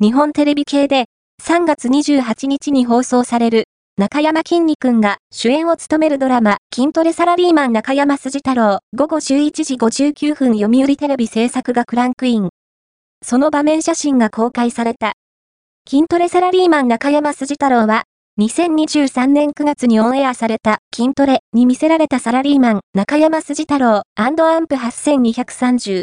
日本テレビ系で3月28日に放送される中山きんに君が主演を務めるドラマ筋トレサラリーマン中山筋太郎午後11時59分読売テレビ制作がクランクイン。その場面写真が公開された。筋トレサラリーマン中山筋太郎は2023年9月にオンエアされた筋トレに見せられたサラリーマン中山筋太郎アンプ8230